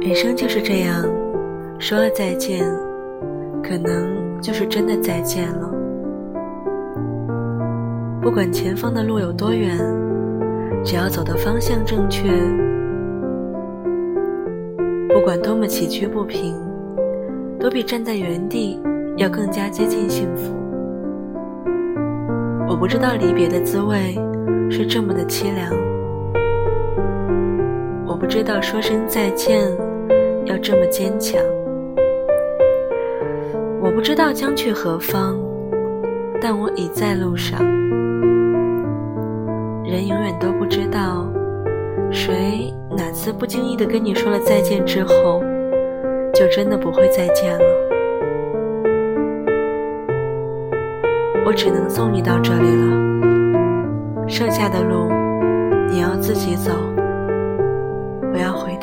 人生就是这样，说了再见，可能就是真的再见了。不管前方的路有多远，只要走的方向正确，不管多么崎岖不平，都比站在原地要更加接近幸福。我不知道离别的滋味是这么的凄凉，我不知道说声再见。要这么坚强，我不知道将去何方，但我已在路上。人永远都不知道，谁哪次不经意的跟你说了再见之后，就真的不会再见了。我只能送你到这里了，剩下的路你要自己走。不要回